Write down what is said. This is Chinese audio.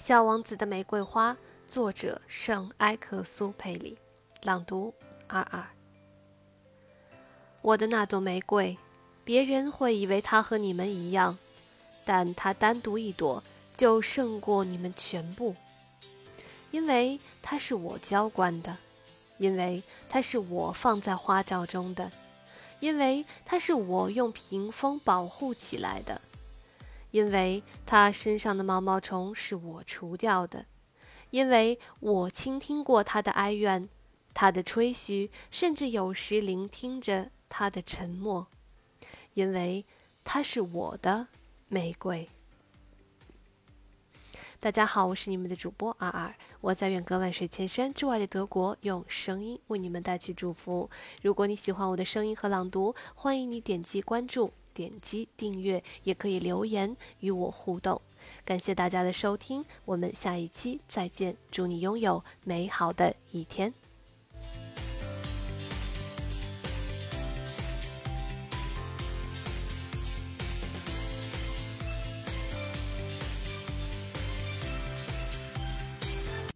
小王子的玫瑰花，作者圣埃克苏佩里，朗读二二。我的那朵玫瑰，别人会以为它和你们一样，但它单独一朵就胜过你们全部，因为它是我浇灌的，因为它是我放在花罩中的，因为它是我用屏风保护起来的。因为他身上的毛毛虫是我除掉的，因为我倾听过他的哀怨，他的吹嘘，甚至有时聆听着他的沉默，因为他是我的玫瑰。大家好，我是你们的主播阿尔，我在远隔万水千山之外的德国，用声音为你们带去祝福。如果你喜欢我的声音和朗读，欢迎你点击关注。点击订阅，也可以留言与我互动。感谢大家的收听，我们下一期再见。祝你拥有美好的一天。